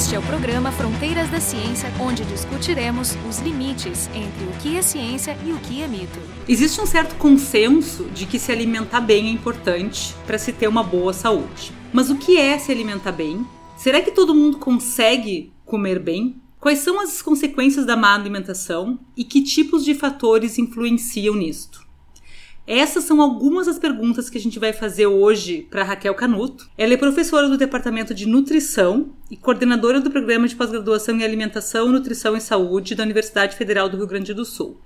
Este é o programa Fronteiras da Ciência, onde discutiremos os limites entre o que é ciência e o que é mito. Existe um certo consenso de que se alimentar bem é importante para se ter uma boa saúde. Mas o que é se alimentar bem? Será que todo mundo consegue comer bem? Quais são as consequências da má alimentação e que tipos de fatores influenciam nisto? Essas são algumas das perguntas que a gente vai fazer hoje para Raquel Canuto. Ela é professora do Departamento de Nutrição e coordenadora do Programa de Pós-Graduação em Alimentação, Nutrição e Saúde da Universidade Federal do Rio Grande do Sul.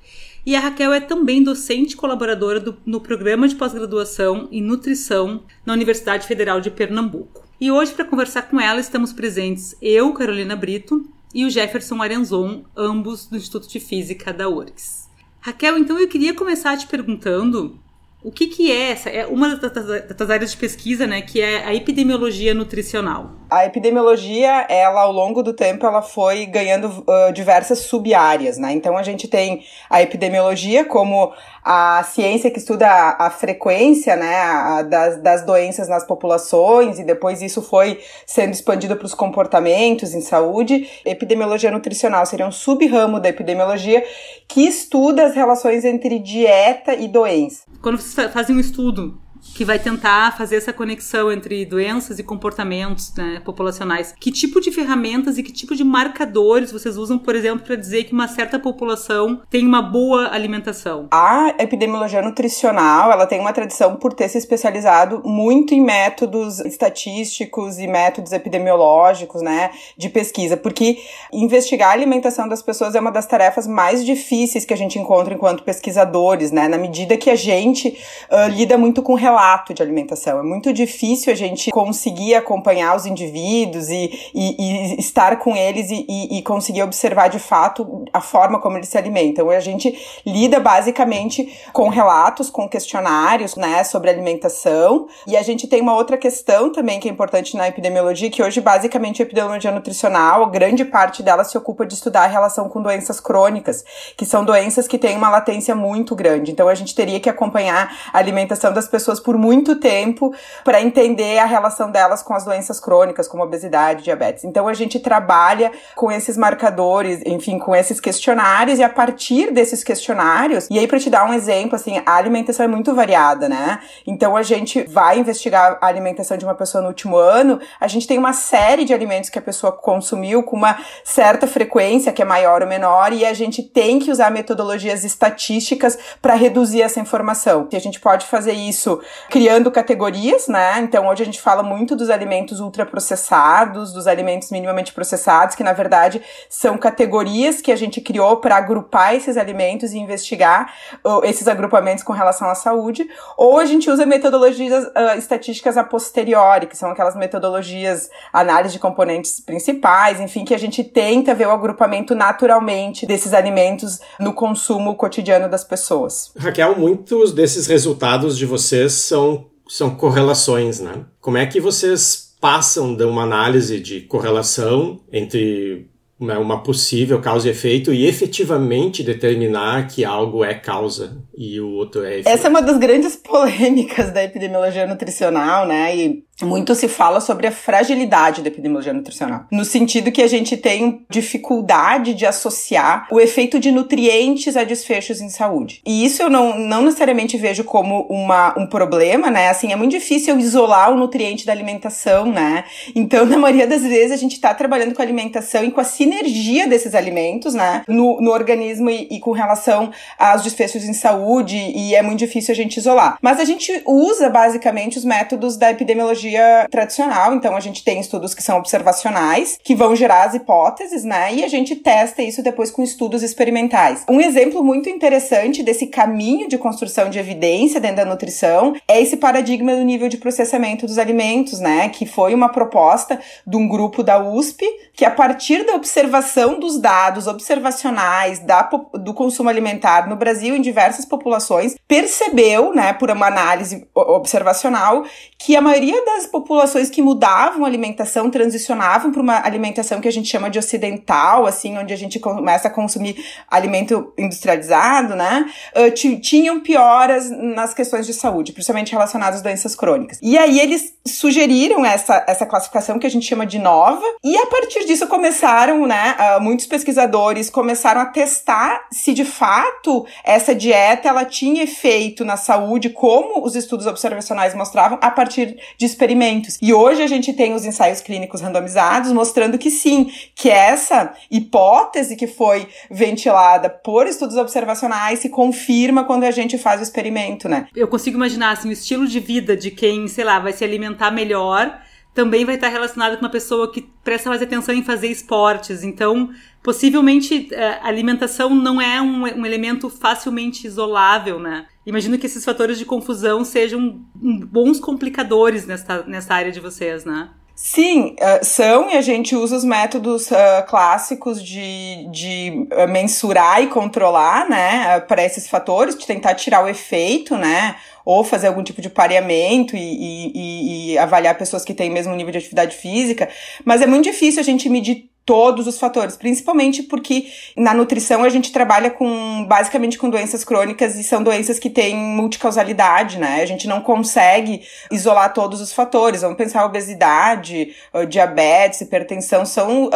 E a Raquel é também docente colaboradora do, no Programa de Pós-Graduação em Nutrição na Universidade Federal de Pernambuco. E hoje, para conversar com ela, estamos presentes eu, Carolina Brito, e o Jefferson Arenzon, ambos do Instituto de Física da URGS. Raquel, então eu queria começar te perguntando o que, que é essa? É uma das, das, áreas de pesquisa, né, que é a epidemiologia nutricional. A epidemiologia, ela ao longo do tempo, ela foi ganhando uh, diversas sub-áreas, né? Então a gente tem a epidemiologia como a ciência que estuda a, a frequência, né, a, das, das doenças nas populações e depois isso foi sendo expandido para os comportamentos em saúde. Epidemiologia nutricional seria um sub-ramo da epidemiologia que estuda as relações entre dieta e doença. Quando vocês fazem um estudo que vai tentar fazer essa conexão entre doenças e comportamentos né, populacionais. Que tipo de ferramentas e que tipo de marcadores vocês usam, por exemplo, para dizer que uma certa população tem uma boa alimentação? A epidemiologia nutricional, ela tem uma tradição por ter se especializado muito em métodos estatísticos e métodos epidemiológicos, né, de pesquisa, porque investigar a alimentação das pessoas é uma das tarefas mais difíceis que a gente encontra enquanto pesquisadores, né, na medida que a gente uh, lida muito com relatos relato de alimentação. É muito difícil a gente conseguir acompanhar os indivíduos e, e, e estar com eles e, e, conseguir observar de fato a forma como eles se alimentam. A gente lida basicamente com relatos, com questionários, né, sobre alimentação. E a gente tem uma outra questão também que é importante na epidemiologia, que hoje basicamente a epidemiologia nutricional, grande parte dela se ocupa de estudar a relação com doenças crônicas, que são doenças que têm uma latência muito grande. Então a gente teria que acompanhar a alimentação das pessoas por muito tempo para entender a relação delas com as doenças crônicas, como obesidade, diabetes. Então a gente trabalha com esses marcadores, enfim, com esses questionários e a partir desses questionários, e aí para te dar um exemplo, assim, a alimentação é muito variada, né? Então a gente vai investigar a alimentação de uma pessoa no último ano, a gente tem uma série de alimentos que a pessoa consumiu com uma certa frequência, que é maior ou menor, e a gente tem que usar metodologias estatísticas para reduzir essa informação. E a gente pode fazer isso criando categorias, né? Então hoje a gente fala muito dos alimentos ultraprocessados, dos alimentos minimamente processados, que na verdade são categorias que a gente criou para agrupar esses alimentos e investigar uh, esses agrupamentos com relação à saúde. Ou a gente usa metodologias uh, estatísticas a posteriori, que são aquelas metodologias análise de componentes principais, enfim, que a gente tenta ver o agrupamento naturalmente desses alimentos no consumo cotidiano das pessoas. Raquel, muitos desses resultados de vocês são, são correlações, né? Como é que vocês passam de uma análise de correlação entre uma possível causa e efeito e efetivamente determinar que algo é causa e o outro é efeito. Essa é uma das grandes polêmicas da epidemiologia nutricional, né? E muito se fala sobre a fragilidade da epidemiologia nutricional, no sentido que a gente tem dificuldade de associar o efeito de nutrientes a desfechos em saúde. E isso eu não, não necessariamente vejo como uma, um problema, né? Assim, é muito difícil isolar o nutriente da alimentação, né? Então, na maioria das vezes, a gente está trabalhando com a alimentação e com a sinergia desses alimentos, né? No, no organismo e, e com relação aos desfechos em saúde, e é muito difícil a gente isolar. Mas a gente usa, basicamente, os métodos da epidemiologia tradicional, então a gente tem estudos que são observacionais, que vão gerar as hipóteses, né? E a gente testa isso depois com estudos experimentais. Um exemplo muito interessante desse caminho de construção de evidência dentro da nutrição é esse paradigma do nível de processamento dos alimentos, né? Que foi uma proposta de um grupo da USP, que a partir da observação dos dados observacionais da, do consumo alimentar no Brasil em diversas populações, percebeu, né, por uma análise observacional, que a maioria das populações que mudavam a alimentação, transicionavam para uma alimentação que a gente chama de ocidental, assim, onde a gente começa a consumir alimento industrializado, né, uh, tinham pioras nas questões de saúde, principalmente relacionadas às doenças crônicas. E aí eles sugeriram essa, essa classificação que a gente chama de nova, e a partir disso começaram, né, uh, muitos pesquisadores começaram a testar se de fato essa dieta ela tinha efeito na saúde, como os estudos observacionais mostravam, a partir de experimentos. E hoje a gente tem os ensaios clínicos randomizados mostrando que sim, que essa hipótese que foi ventilada por estudos observacionais se confirma quando a gente faz o experimento, né? Eu consigo imaginar assim, o estilo de vida de quem, sei lá, vai se alimentar melhor também vai estar relacionado com uma pessoa que presta mais atenção em fazer esportes. Então, possivelmente, eh, a alimentação não é um, um elemento facilmente isolável, né? Imagino que esses fatores de confusão sejam bons complicadores nessa, nessa área de vocês, né? Sim, uh, são, e a gente usa os métodos uh, clássicos de, de uh, mensurar e controlar, né, para esses fatores, de tentar tirar o efeito, né, ou fazer algum tipo de pareamento e, e, e avaliar pessoas que têm mesmo nível de atividade física, mas é muito difícil a gente medir todos os fatores, principalmente porque na nutrição a gente trabalha com basicamente com doenças crônicas e são doenças que têm multicausalidade, né? A gente não consegue isolar todos os fatores. Vamos pensar obesidade, diabetes, hipertensão, são, uh,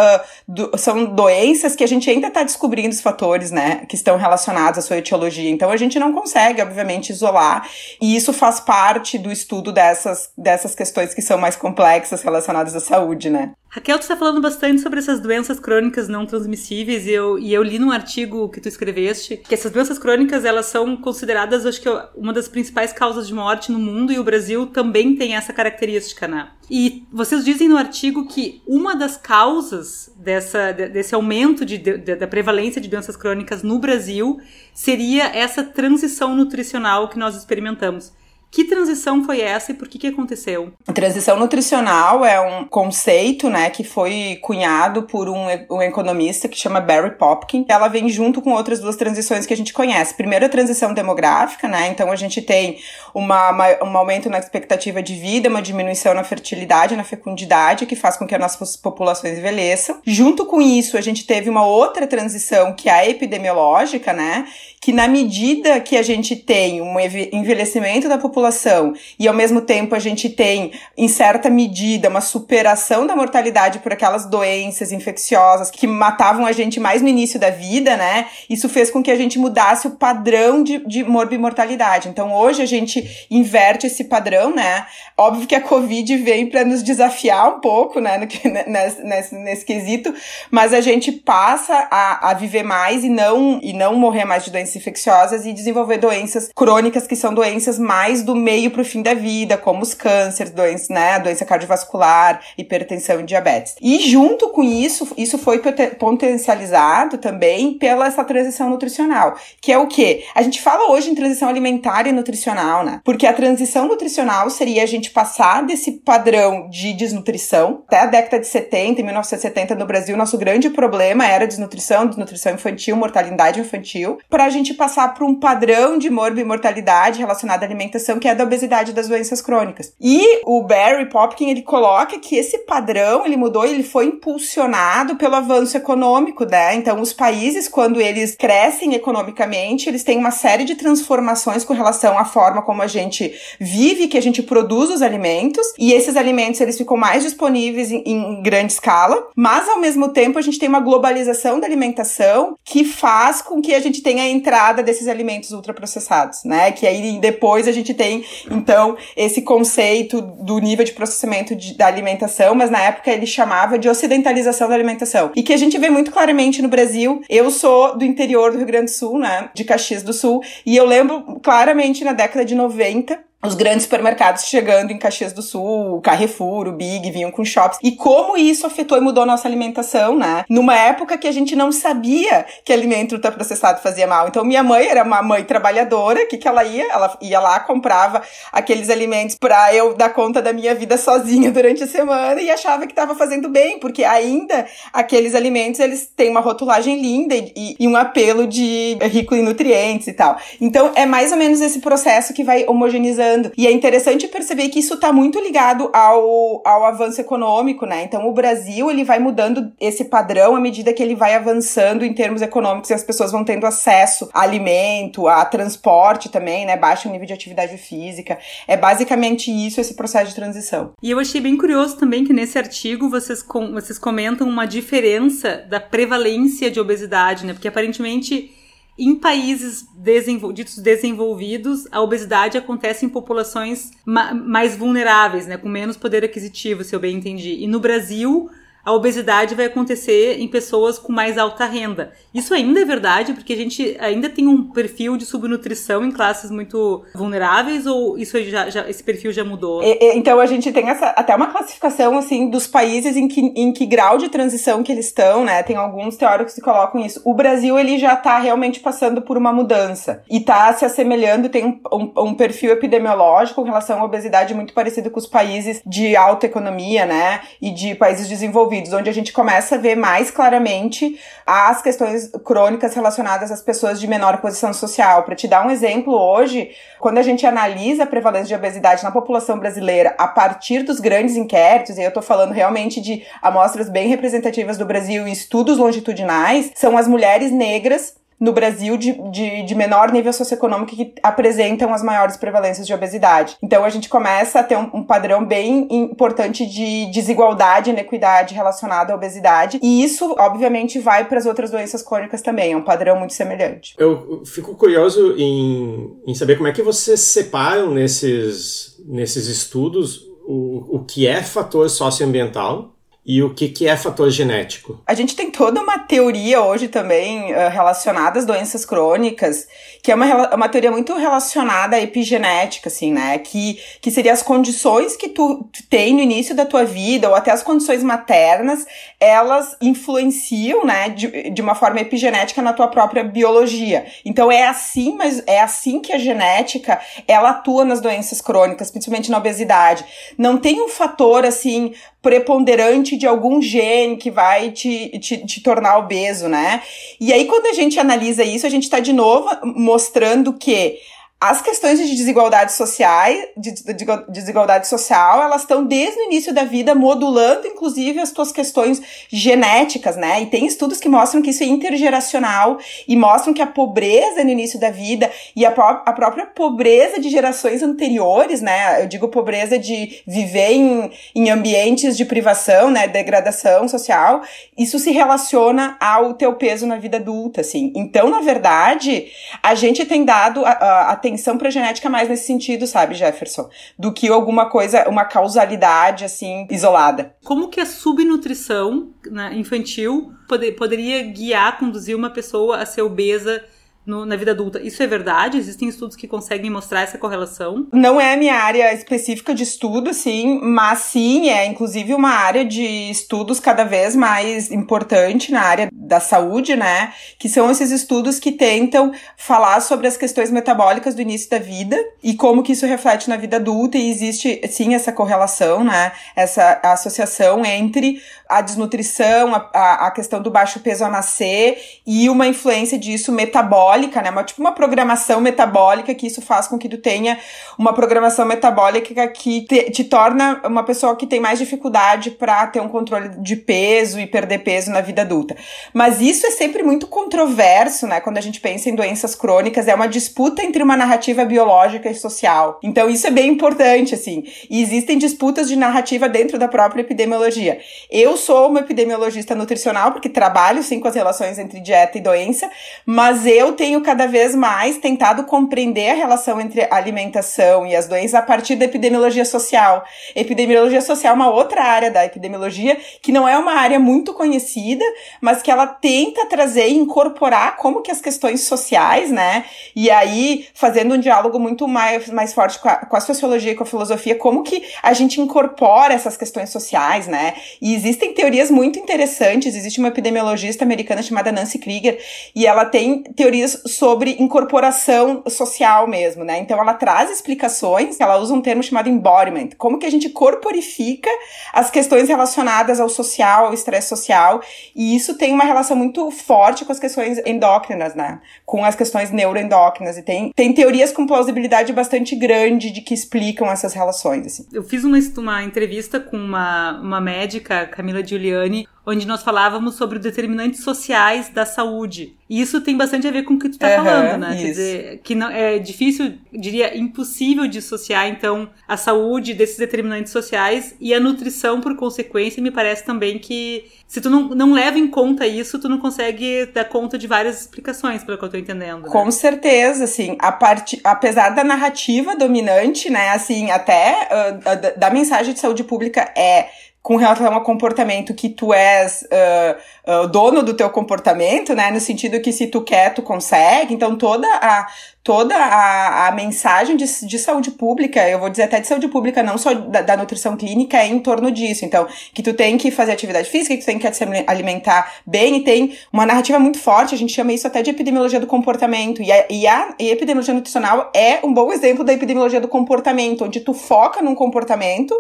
do, são doenças que a gente ainda está descobrindo os fatores, né? Que estão relacionados à sua etiologia. Então a gente não consegue, obviamente, isolar, e isso faz parte do estudo dessas, dessas questões que são mais complexas relacionadas à saúde, né? Raquel, tu está falando bastante sobre essas doenças crônicas não transmissíveis e eu, e eu li num artigo que tu escreveste que essas doenças crônicas elas são consideradas, acho que, uma das principais causas de morte no mundo e o Brasil também tem essa característica, né? E vocês dizem no artigo que uma das causas dessa, desse aumento de, de, da prevalência de doenças crônicas no Brasil seria essa transição nutricional que nós experimentamos. Que transição foi essa e por que que aconteceu? A transição nutricional é um conceito, né, que foi cunhado por um, um economista que chama Barry Popkin. Ela vem junto com outras duas transições que a gente conhece. Primeiro, a transição demográfica, né, então a gente tem uma, um aumento na expectativa de vida, uma diminuição na fertilidade, na fecundidade, que faz com que as nossas populações envelheçam. Junto com isso, a gente teve uma outra transição, que é a epidemiológica, né, que na medida que a gente tem um envelhecimento da população e ao mesmo tempo a gente tem, em certa medida, uma superação da mortalidade por aquelas doenças infecciosas que matavam a gente mais no início da vida, né? Isso fez com que a gente mudasse o padrão de, de morbimortalidade. Então hoje a gente inverte esse padrão, né? Óbvio que a Covid vem para nos desafiar um pouco, né? nesse, nesse, nesse quesito, mas a gente passa a, a viver mais e não, e não morrer mais de doenças infecciosas e desenvolver doenças crônicas, que são doenças mais do meio para o fim da vida, como os cânceres, doenças, né, doença cardiovascular, hipertensão e diabetes. E junto com isso, isso foi potencializado também pela essa transição nutricional, que é o que? A gente fala hoje em transição alimentar e nutricional, né? Porque a transição nutricional seria a gente passar desse padrão de desnutrição. Até a década de 70, em 1970 no Brasil, nosso grande problema era desnutrição, desnutrição infantil, mortalidade infantil, para a gente passar por um padrão de morbimortalidade relacionado à alimentação, que é da obesidade das doenças crônicas. E o Barry Popkin, ele coloca que esse padrão, ele mudou e ele foi impulsionado pelo avanço econômico, né? Então, os países, quando eles crescem economicamente, eles têm uma série de transformações com relação à forma como a gente vive, que a gente produz os alimentos, e esses alimentos, eles ficam mais disponíveis em, em grande escala, mas, ao mesmo tempo, a gente tem uma globalização da alimentação que faz com que a gente tenha a entrada desses alimentos ultraprocessados, né? Que aí depois a gente tem, então, esse conceito do nível de processamento de, da alimentação, mas na época ele chamava de ocidentalização da alimentação. E que a gente vê muito claramente no Brasil. Eu sou do interior do Rio Grande do Sul, né? De Caxias do Sul, e eu lembro claramente na década de 90 90 os grandes supermercados chegando em Caxias do Sul, o Carrefour, o Big, vinham com shops. E como isso afetou e mudou a nossa alimentação, né? Numa época que a gente não sabia que alimento ultraprocessado fazia mal. Então, minha mãe era uma mãe trabalhadora, o que, que ela ia? Ela ia lá, comprava aqueles alimentos pra eu dar conta da minha vida sozinha durante a semana e achava que estava fazendo bem, porque ainda aqueles alimentos, eles têm uma rotulagem linda e, e um apelo de rico em nutrientes e tal. Então, é mais ou menos esse processo que vai homogeneizando mudando. E é interessante perceber que isso está muito ligado ao, ao avanço econômico, né? Então o Brasil ele vai mudando esse padrão à medida que ele vai avançando em termos econômicos e as pessoas vão tendo acesso a alimento, a transporte também, né? Baixo nível de atividade física. É basicamente isso esse processo de transição. E eu achei bem curioso também que nesse artigo vocês, com, vocês comentam uma diferença da prevalência de obesidade, né? Porque aparentemente em países desenvol ditos desenvolvidos, a obesidade acontece em populações ma mais vulneráveis, né, com menos poder aquisitivo, se eu bem entendi. E no Brasil, a obesidade vai acontecer em pessoas com mais alta renda. Isso ainda é verdade, porque a gente ainda tem um perfil de subnutrição em classes muito vulneráveis, ou isso já, já esse perfil já mudou? então a gente tem essa, até uma classificação assim dos países em que, em que grau de transição que eles estão, né? Tem alguns teóricos que colocam isso. O Brasil ele já está realmente passando por uma mudança e está se assemelhando, tem um, um, um perfil epidemiológico em relação à obesidade muito parecido com os países de alta economia, né? E de países desenvolvidos onde a gente começa a ver mais claramente as questões crônicas relacionadas às pessoas de menor posição social. Para te dar um exemplo, hoje, quando a gente analisa a prevalência de obesidade na população brasileira a partir dos grandes inquéritos, e eu estou falando realmente de amostras bem representativas do Brasil e estudos longitudinais, são as mulheres negras no Brasil de, de, de, menor nível socioeconômico que apresentam as maiores prevalências de obesidade. Então a gente começa a ter um, um padrão bem importante de desigualdade e inequidade relacionada à obesidade. E isso, obviamente, vai para as outras doenças crônicas também. É um padrão muito semelhante. Eu fico curioso em, em saber como é que vocês separam nesses, nesses estudos o, o que é fator socioambiental e o que, que é fator genético? A gente tem toda uma teoria hoje também uh, relacionada às doenças crônicas, que é uma, uma teoria muito relacionada à epigenética, assim, né? Que, que seria as condições que tu, tu tem no início da tua vida, ou até as condições maternas, elas influenciam, né, de, de uma forma epigenética na tua própria biologia. Então é assim, mas é assim que a genética, ela atua nas doenças crônicas, principalmente na obesidade. Não tem um fator, assim, preponderante de algum gene que vai te, te, te tornar obeso, né? E aí, quando a gente analisa isso, a gente está de novo mostrando que as questões de desigualdade social, de, de, desigualdade social, elas estão desde o início da vida modulando, inclusive, as tuas questões genéticas, né? E tem estudos que mostram que isso é intergeracional e mostram que a pobreza no início da vida e a, a própria pobreza de gerações anteriores, né? Eu digo pobreza de viver em, em ambientes de privação, né? Degradação social, isso se relaciona ao teu peso na vida adulta, assim. Então, na verdade, a gente tem dado a, a, a atenção pra genética mais nesse sentido, sabe, Jefferson? Do que alguma coisa, uma causalidade, assim, isolada. Como que a subnutrição né, infantil poder, poderia guiar, conduzir uma pessoa a ser obesa no, na vida adulta. Isso é verdade? Existem estudos que conseguem mostrar essa correlação? Não é a minha área específica de estudo, sim, mas sim, é inclusive uma área de estudos cada vez mais importante na área da saúde, né? Que são esses estudos que tentam falar sobre as questões metabólicas do início da vida e como que isso reflete na vida adulta e existe, sim, essa correlação, né? Essa associação entre a desnutrição, a, a questão do baixo peso a nascer e uma influência disso metabólica, né? Uma, tipo uma programação metabólica que isso faz com que tu tenha uma programação metabólica que te, te torna uma pessoa que tem mais dificuldade para ter um controle de peso e perder peso na vida adulta. Mas isso é sempre muito controverso, né? Quando a gente pensa em doenças crônicas, é uma disputa entre uma narrativa biológica e social. Então isso é bem importante, assim. E existem disputas de narrativa dentro da própria epidemiologia. Eu sou uma epidemiologista nutricional, porque trabalho sim com as relações entre dieta e doença, mas eu tenho cada vez mais tentado compreender a relação entre alimentação e as doenças a partir da epidemiologia social. Epidemiologia social é uma outra área da epidemiologia que não é uma área muito conhecida, mas que ela tenta trazer e incorporar como que as questões sociais, né? E aí, fazendo um diálogo muito mais, mais forte com a, com a sociologia e com a filosofia, como que a gente incorpora essas questões sociais, né? E existem teorias muito interessantes. Existe uma epidemiologista americana chamada Nancy Krieger e ela tem teorias sobre incorporação social mesmo, né? Então ela traz explicações, ela usa um termo chamado embodiment, como que a gente corporifica as questões relacionadas ao social, ao estresse social, e isso tem uma relação muito forte com as questões endócrinas, né? Com as questões neuroendócrinas. E tem, tem teorias com plausibilidade bastante grande de que explicam essas relações. Assim. Eu fiz uma, uma entrevista com uma, uma médica, Camila Giuliani, onde nós falávamos sobre determinantes sociais da saúde. E isso tem bastante a ver com o que tu tá uhum, falando, né? Isso. Quer dizer, que não, é difícil, diria, impossível dissociar, então, a saúde desses determinantes sociais e a nutrição, por consequência, me parece também que se tu não, não leva em conta isso, tu não consegue dar conta de várias explicações, pelo que eu tô entendendo. Né? Com certeza, assim, a parte, apesar da narrativa dominante, né, assim, até uh, da mensagem de saúde pública é com relação ao comportamento que tu és uh, uh, dono do teu comportamento, né? No sentido que se tu quer, tu consegue. Então, toda a, toda a, a mensagem de, de saúde pública, eu vou dizer até de saúde pública, não só da, da, nutrição clínica, é em torno disso. Então, que tu tem que fazer atividade física, que tu tem que se alimentar bem, e tem uma narrativa muito forte, a gente chama isso até de epidemiologia do comportamento. E a, e a e epidemiologia nutricional é um bom exemplo da epidemiologia do comportamento, onde tu foca num comportamento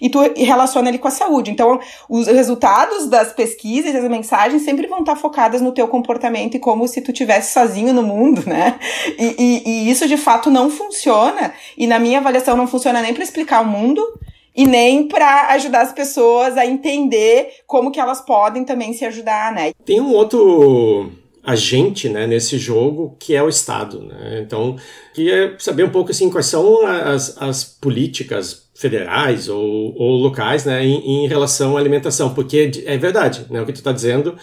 e tu relaciona ele com a saúde. Então, os resultados das pesquisas, as mensagens sempre vão estar focadas no teu comportamento e como se tu tivesse sozinho no mundo, né? E, e isso de fato não funciona. E na minha avaliação não funciona nem para explicar o mundo e nem para ajudar as pessoas a entender como que elas podem também se ajudar, né? Tem um outro agente né, nesse jogo que é o Estado. Né? Então, queria saber um pouco assim, quais são as, as políticas federais ou, ou locais né, em, em, relação à alimentação, porque é verdade né, o que tu está dizendo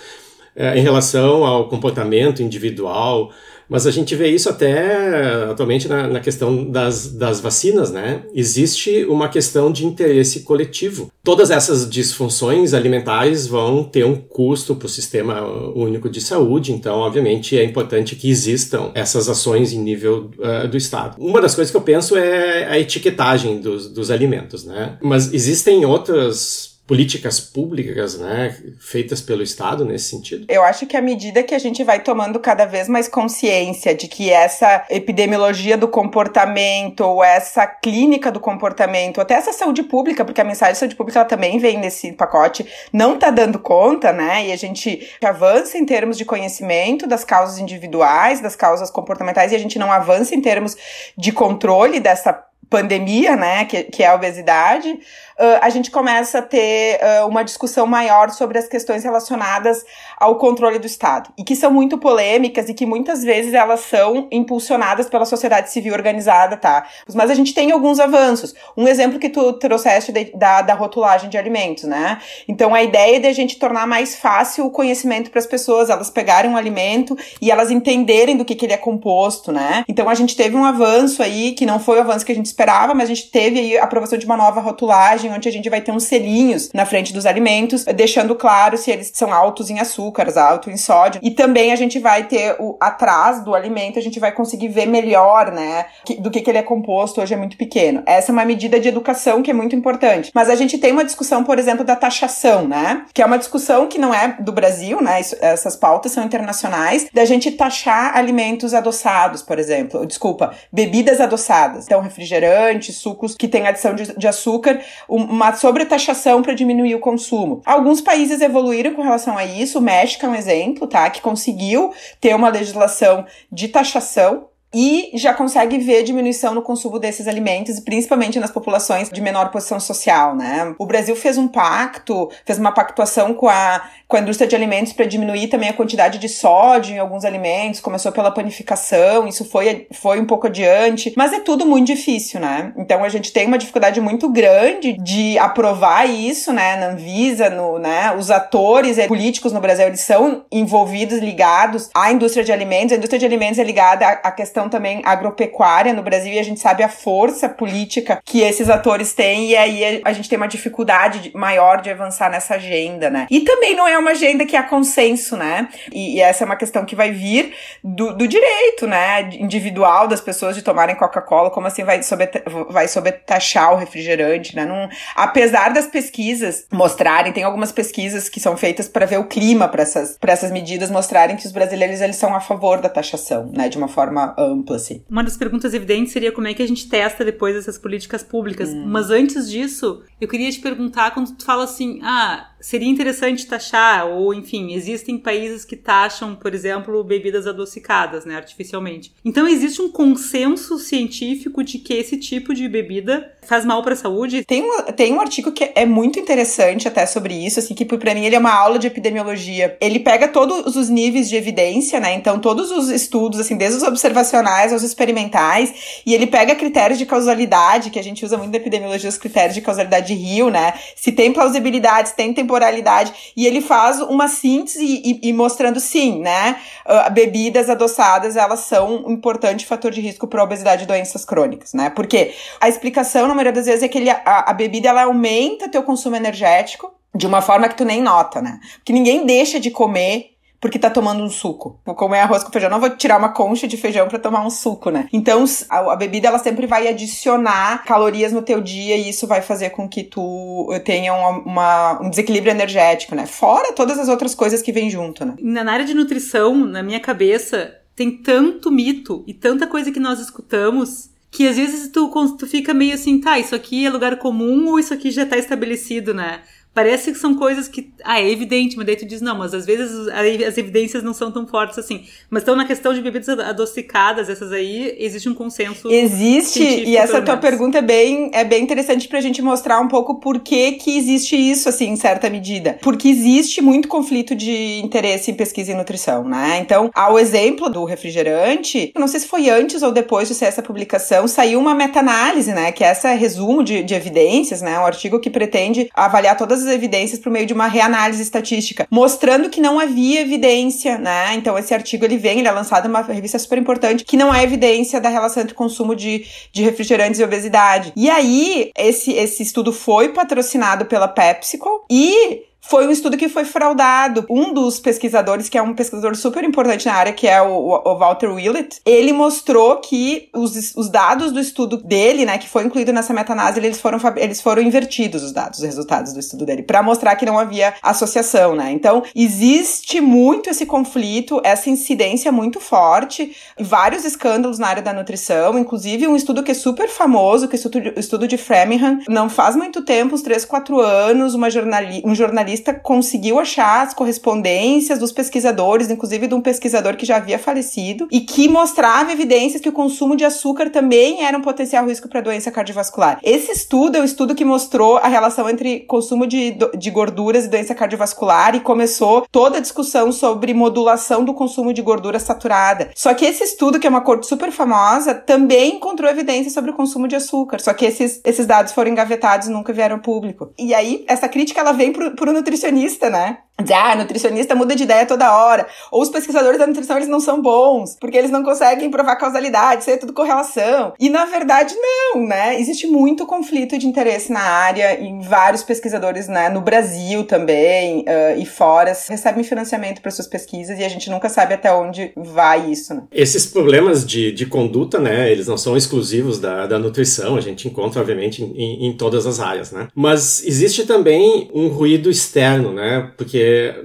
é, em relação ao comportamento individual, mas a gente vê isso até atualmente na, na questão das, das vacinas, né? Existe uma questão de interesse coletivo. Todas essas disfunções alimentares vão ter um custo para o sistema único de saúde, então, obviamente, é importante que existam essas ações em nível uh, do Estado. Uma das coisas que eu penso é a etiquetagem dos, dos alimentos, né? Mas existem outras políticas públicas, né, feitas pelo Estado nesse sentido? Eu acho que à medida que a gente vai tomando cada vez mais consciência de que essa epidemiologia do comportamento, ou essa clínica do comportamento, até essa saúde pública, porque a mensagem de saúde pública ela também vem nesse pacote, não está dando conta, né, e a gente avança em termos de conhecimento das causas individuais, das causas comportamentais, e a gente não avança em termos de controle dessa pandemia, né, que, que é a obesidade, uh, a gente começa a ter uh, uma discussão maior sobre as questões relacionadas ao controle do Estado, e que são muito polêmicas e que muitas vezes elas são impulsionadas pela sociedade civil organizada, tá? Mas a gente tem alguns avanços. Um exemplo que tu trouxeste de, da, da rotulagem de alimentos, né? Então a ideia é de a gente tornar mais fácil o conhecimento para as pessoas, elas pegarem um alimento e elas entenderem do que, que ele é composto, né? Então a gente teve um avanço aí, que não foi o avanço que a gente esperava, mas a gente teve aí a aprovação de uma nova rotulagem, onde a gente vai ter uns selinhos na frente dos alimentos, deixando claro se eles são altos em açúcares, altos em sódio. E também a gente vai ter o atrás do alimento, a gente vai conseguir ver melhor, né, do que, que ele é composto, hoje é muito pequeno. Essa é uma medida de educação que é muito importante. Mas a gente tem uma discussão, por exemplo, da taxação, né, que é uma discussão que não é do Brasil, né, Isso, essas pautas são internacionais, da gente taxar alimentos adoçados, por exemplo, desculpa, bebidas adoçadas. Então, refrigerante, sucos que têm adição de, de açúcar, uma sobretaxação para diminuir o consumo. Alguns países evoluíram com relação a isso, o México é um exemplo, tá? Que conseguiu ter uma legislação de taxação e já consegue ver diminuição no consumo desses alimentos, principalmente nas populações de menor posição social, né? O Brasil fez um pacto, fez uma pactuação com a, com a indústria de alimentos para diminuir também a quantidade de sódio em alguns alimentos, começou pela panificação, isso foi, foi um pouco adiante, mas é tudo muito difícil, né? Então a gente tem uma dificuldade muito grande de aprovar isso, né, na Anvisa, no, né, os atores políticos no Brasil, eles são envolvidos, ligados à indústria de alimentos, a indústria de alimentos é ligada à, questão questão também agropecuária no Brasil e a gente sabe a força política que esses atores têm e aí a gente tem uma dificuldade maior de avançar nessa agenda, né? E também não é uma agenda que há consenso, né? E, e essa é uma questão que vai vir do, do, direito, né? Individual das pessoas de tomarem Coca-Cola, como assim vai, sobre, vai sobretaxar o refrigerante, né? Não, apesar das pesquisas mostrarem, tem algumas pesquisas que são feitas para ver o clima para essas, essas medidas, mostrarem que os brasileiros eles são a favor da taxação, né? De uma forma ampla, assim. Uma das perguntas evidentes seria como é que a gente testa depois essas políticas públicas. Hum. Mas antes disso, eu queria te perguntar quando tu fala assim, ah, seria interessante taxar, ou enfim, existem países que taxam, por exemplo, bebidas adocicadas, né, artificialmente. Então existe um consenso científico de que esse tipo de bebida faz mal para a saúde. Tem um, tem um artigo que é muito interessante até sobre isso, assim, que para mim ele é uma aula de epidemiologia. Ele pega todos os níveis de evidência, né? Então todos os estudos, assim, desde os observacionais aos experimentais, e ele pega critérios de causalidade, que a gente usa muito na epidemiologia os critérios de causalidade de Rio, né? Se tem plausibilidade, se tem temporalidade, e ele faz uma síntese e, e mostrando sim, né? Uh, bebidas adoçadas, elas são um importante fator de risco para obesidade e doenças crônicas, né? Porque a explicação, na maioria das vezes, é que ele, a, a bebida ela aumenta teu consumo energético de uma forma que tu nem nota, né? Porque ninguém deixa de comer porque tá tomando um suco. Vou comer arroz com feijão, não vou tirar uma concha de feijão para tomar um suco, né? Então, a, a, bebida ela sempre vai adicionar calorias no teu dia e isso vai fazer com que tu tenha uma, uma, um desequilíbrio energético, né? Fora todas as outras coisas que vêm junto, né? Na área de nutrição, na minha cabeça, tem tanto mito e tanta coisa que nós escutamos que às vezes tu, tu fica meio assim, tá, isso aqui é lugar comum ou isso aqui já tá estabelecido, né? Parece que são coisas que. Ah, é evidente, mas daí tu diz, não, mas às vezes as evidências não são tão fortes assim. Mas então, na questão de bebidas adocicadas, essas aí, existe um consenso. Existe, e essa tua pergunta é bem, é bem interessante pra gente mostrar um pouco por que, que existe isso, assim, em certa medida. Porque existe muito conflito de interesse em pesquisa e nutrição, né? Então, ao exemplo do refrigerante, eu não sei se foi antes ou depois de ser essa publicação, saiu uma meta-análise, né? Que essa é resumo de, de evidências, né? Um artigo que pretende avaliar todas as as evidências por meio de uma reanálise estatística, mostrando que não havia evidência, né? Então esse artigo ele vem, ele é lançado em uma revista super importante, que não há evidência da relação entre consumo de, de refrigerantes e obesidade. E aí, esse, esse estudo foi patrocinado pela PepsiCo e foi um estudo que foi fraudado. Um dos pesquisadores, que é um pesquisador super importante na área, que é o, o Walter Willett, ele mostrou que os, os dados do estudo dele, né, que foi incluído nessa meta-análise, eles foram, eles foram invertidos, os dados, os resultados do estudo dele, para mostrar que não havia associação, né? Então, existe muito esse conflito, essa incidência muito forte, vários escândalos na área da nutrição, inclusive um estudo que é super famoso, que é o estudo, de Framingham, não faz muito tempo, uns 3, 4 anos, uma jornali um jornalista jornalista conseguiu achar as correspondências dos pesquisadores, inclusive de um pesquisador que já havia falecido, e que mostrava evidências que o consumo de açúcar também era um potencial risco para doença cardiovascular. Esse estudo é o estudo que mostrou a relação entre consumo de, de gorduras e doença cardiovascular e começou toda a discussão sobre modulação do consumo de gordura saturada. Só que esse estudo, que é uma corte super famosa, também encontrou evidência sobre o consumo de açúcar. Só que esses, esses dados foram engavetados e nunca vieram público. E aí, essa crítica ela vem pro, pro nutricionista, né? Ah, nutricionista muda de ideia toda hora. Ou os pesquisadores da nutrição, eles não são bons, porque eles não conseguem provar causalidade, isso é tudo correlação. E na verdade, não, né? Existe muito conflito de interesse na área e vários pesquisadores, né, no Brasil também uh, e fora, recebem financiamento para suas pesquisas e a gente nunca sabe até onde vai isso, né? Esses problemas de, de conduta, né, eles não são exclusivos da, da nutrição, a gente encontra, obviamente, em, em todas as áreas, né? Mas existe também um ruído externo, né? Porque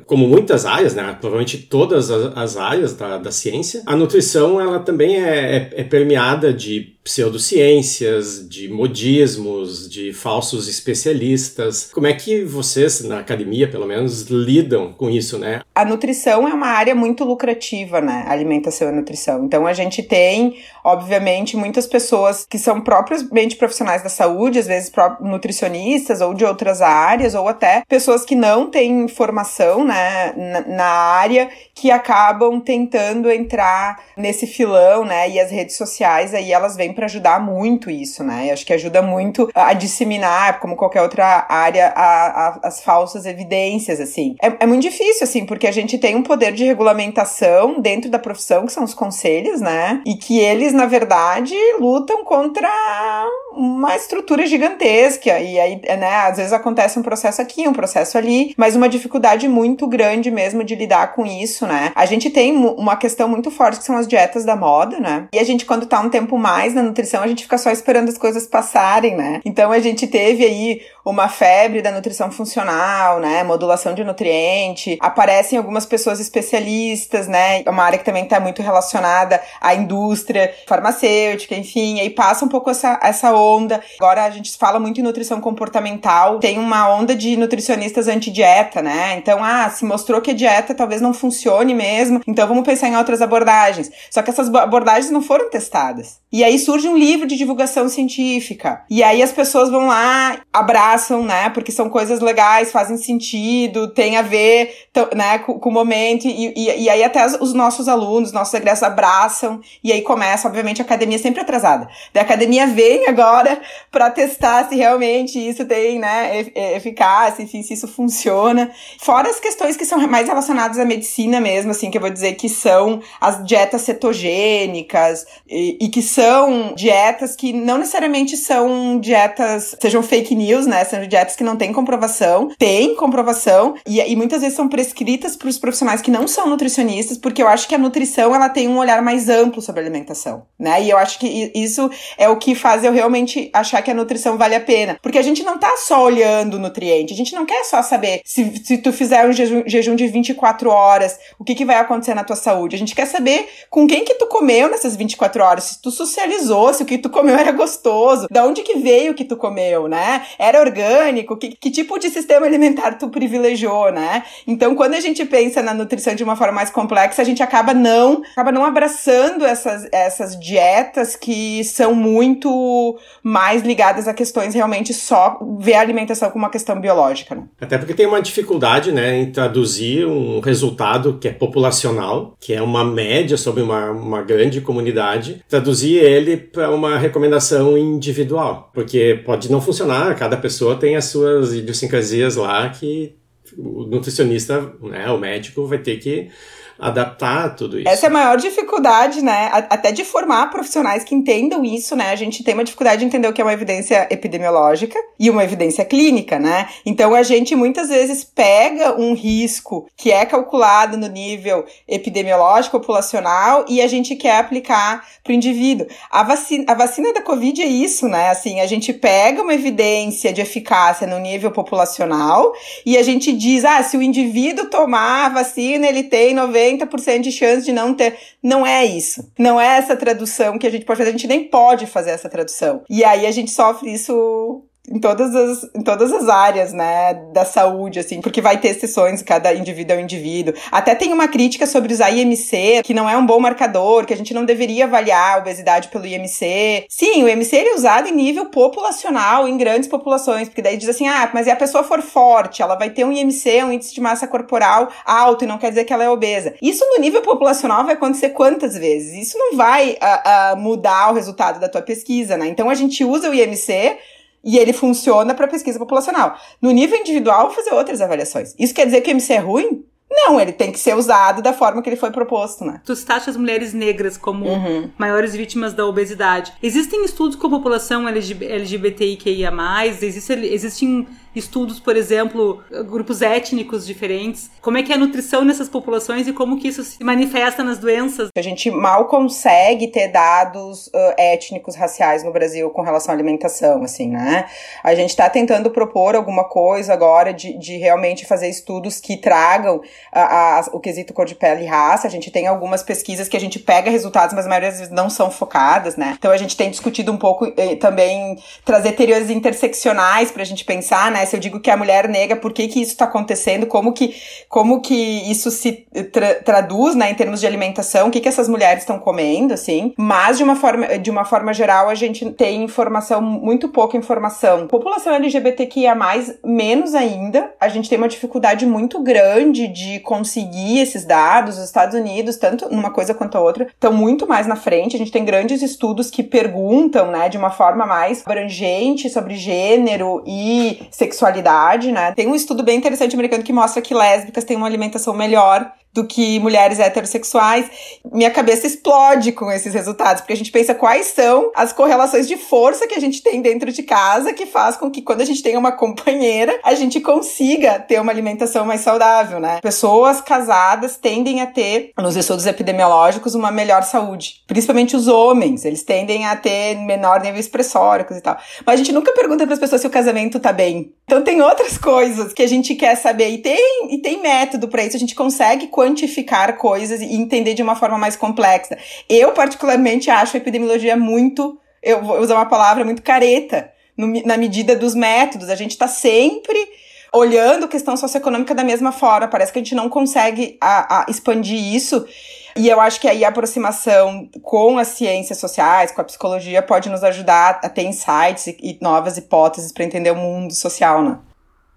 como muitas áreas, né, provavelmente todas as áreas da, da ciência, a nutrição ela também é, é, é permeada de pseudociências, de modismos, de falsos especialistas. Como é que vocês, na academia, pelo menos, lidam com isso, né? A nutrição é uma área muito lucrativa, né? Alimentação e nutrição. Então a gente tem, obviamente, muitas pessoas que são propriamente profissionais da saúde, às vezes nutricionistas ou de outras áreas, ou até pessoas que não têm formação, né, na área, que acabam tentando entrar nesse filão, né? E as redes sociais aí elas vêm para ajudar muito isso, né? Acho que ajuda muito a disseminar, como qualquer outra área, a, a, as falsas evidências, assim. É, é, muito difícil, assim, porque a gente tem um poder de regulamentação dentro da profissão, que são os conselhos, né? E que eles, na verdade, lutam contra uma estrutura gigantesca. E aí, né, às vezes acontece um processo aqui, um processo ali, mas uma dificuldade muito grande mesmo de lidar com isso, né? A gente tem uma questão muito forte que são as dietas da moda, né? E a gente, quando tá um tempo mais na nutrição, a gente fica só esperando as coisas passarem, né? Então a gente teve aí uma febre da nutrição funcional, né? Modulação de nutriente. Aparecem algumas pessoas especialistas, né? É uma área que também está muito relacionada à indústria farmacêutica, enfim. Aí passa um pouco essa, essa onda. Agora a gente fala muito em nutrição comportamental, tem uma onda de nutricionistas anti-dieta, né? Então, ah, se mostrou que a dieta talvez não funcione mesmo, então vamos pensar em outras abordagens. Só que essas abordagens não foram testadas. E aí surge um livro de divulgação científica. E aí as pessoas vão lá, abraçam, né? Porque são coisas legais, fazem sentido, tem a ver, né, com, com o momento. E, e, e aí até os nossos alunos, nossos egressos abraçam. E aí começa, obviamente, a academia sempre atrasada. Da academia vem agora para testar se realmente isso tem, né, eficácia, enfim, se isso funciona. Fora as questões que são mais relacionadas à medicina mesmo, assim, que eu vou dizer que são as dietas cetogênicas e, e que são dietas que não necessariamente são dietas, sejam fake news, né, são dietas que não têm comprovação, tem comprovação e, e muitas vezes são prescritas para os profissionais que não são nutricionistas, porque eu acho que a nutrição ela tem um olhar mais amplo sobre a alimentação, né? E eu acho que isso é o que faz eu realmente achar que a nutrição vale a pena. Porque a gente não tá só olhando o nutriente, a gente não quer só saber se, se tu fizer um jejum, jejum de 24 horas, o que, que vai acontecer na tua saúde. A gente quer saber com quem que tu comeu nessas 24 horas, se tu socializou, se o que tu comeu era gostoso, da onde que veio o que tu comeu, né? Era orgânico, que, que tipo de sistema alimentar tu privilegiou, né? Então, quando a gente pensa na nutrição de uma forma mais complexa, a gente acaba não, acaba não abraçando essas, essas dietas que são muito mais ligadas a questões realmente só ver a alimentação como uma questão biológica. Né? Até porque tem uma dificuldade né, em traduzir um resultado que é populacional, que é uma média sobre uma, uma grande comunidade, traduzir ele para uma recomendação individual. Porque pode não funcionar, cada pessoa tem as suas idiosincrasias lá que o nutricionista, né, o médico vai ter que adaptar tudo isso. Essa é a maior dificuldade, né? Até de formar profissionais que entendam isso, né? A gente tem uma dificuldade de entender o que é uma evidência epidemiológica e uma evidência clínica, né? Então a gente muitas vezes pega um risco que é calculado no nível epidemiológico populacional e a gente quer aplicar para o indivíduo. A vacina, a vacina da Covid é isso, né? Assim, a gente pega uma evidência de eficácia no nível populacional e a gente diz, ah, se o indivíduo tomar a vacina, ele tem 90 90% de chance de não ter. Não é isso. Não é essa tradução que a gente pode fazer. A gente nem pode fazer essa tradução. E aí a gente sofre isso em todas as, em todas as áreas, né, da saúde, assim, porque vai ter sessões, cada indivíduo é um indivíduo. Até tem uma crítica sobre usar IMC, que não é um bom marcador, que a gente não deveria avaliar a obesidade pelo IMC. Sim, o IMC é usado em nível populacional, em grandes populações, porque daí diz assim, ah, mas se a pessoa for forte, ela vai ter um IMC, um índice de massa corporal alto, e não quer dizer que ela é obesa. Isso no nível populacional vai acontecer quantas vezes? Isso não vai uh, uh, mudar o resultado da tua pesquisa, né? Então a gente usa o IMC e ele funciona para pesquisa populacional. No nível individual, fazer outras avaliações. Isso quer dizer que o MC é ruim? Não, ele tem que ser usado da forma que ele foi proposto, né? Tu citaste as mulheres negras como uhum. maiores vítimas da obesidade. Existem estudos com a população LGBTIQIA+, existem, existem estudos, por exemplo, grupos étnicos diferentes. Como é que é a nutrição nessas populações e como que isso se manifesta nas doenças? A gente mal consegue ter dados uh, étnicos, raciais no Brasil com relação à alimentação, assim, né? A gente está tentando propor alguma coisa agora de, de realmente fazer estudos que tragam a, a, o quesito cor de pele e raça. A gente tem algumas pesquisas que a gente pega resultados, mas a maioria das vezes não são focadas, né? Então a gente tem discutido um pouco eh, também trazer teorias interseccionais para a gente pensar, né? Se eu digo que a mulher negra, por que que isso está acontecendo? Como que, como que isso se tra traduz, né, em termos de alimentação? O que que essas mulheres estão comendo, assim? Mas de uma forma, de uma forma geral, a gente tem informação, muito pouca informação. População LGBTQIA+, menos ainda. A gente tem uma dificuldade muito grande de conseguir esses dados. Os Estados Unidos, tanto numa coisa quanto a outra, estão muito mais na frente. A gente tem grandes estudos que perguntam, né, de uma forma mais abrangente sobre gênero e sexualidade, né? Tem um estudo bem interessante americano que mostra que lésbicas têm uma alimentação melhor do que mulheres heterossexuais. Minha cabeça explode com esses resultados, porque a gente pensa quais são as correlações de força que a gente tem dentro de casa que faz com que quando a gente tenha uma companheira, a gente consiga ter uma alimentação mais saudável, né? Pessoas casadas tendem a ter, nos estudos epidemiológicos, uma melhor saúde. Principalmente os homens, eles tendem a ter menor nível expressóricos e tal. Mas a gente nunca pergunta para as pessoas se o casamento tá bem. Então tem outras coisas que a gente quer saber e tem e tem método para isso. A gente consegue quantificar coisas e entender de uma forma mais complexa. Eu, particularmente, acho a epidemiologia muito eu vou usar uma palavra muito careta, no, na medida dos métodos. A gente está sempre olhando questão socioeconômica da mesma forma. Parece que a gente não consegue a, a expandir isso. E eu acho que aí a aproximação com as ciências sociais, com a psicologia, pode nos ajudar a ter insights e, e novas hipóteses para entender o mundo social, né?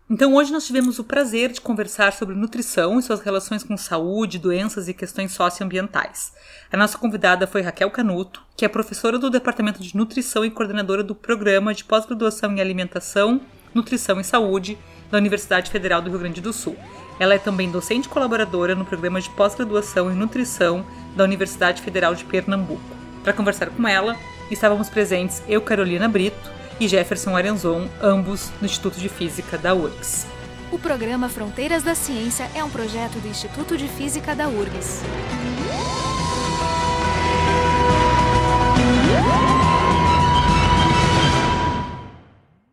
Então, hoje nós tivemos o prazer de conversar sobre nutrição e suas relações com saúde, doenças e questões socioambientais. A nossa convidada foi Raquel Canuto, que é professora do Departamento de Nutrição e coordenadora do Programa de Pós-Graduação em Alimentação, Nutrição e Saúde da Universidade Federal do Rio Grande do Sul. Ela é também docente colaboradora no Programa de Pós-Graduação em Nutrição da Universidade Federal de Pernambuco. Para conversar com ela, estávamos presentes eu, Carolina Brito, e Jefferson Arenzon, ambos no Instituto de Física da URGS. O programa Fronteiras da Ciência é um projeto do Instituto de Física da URGS.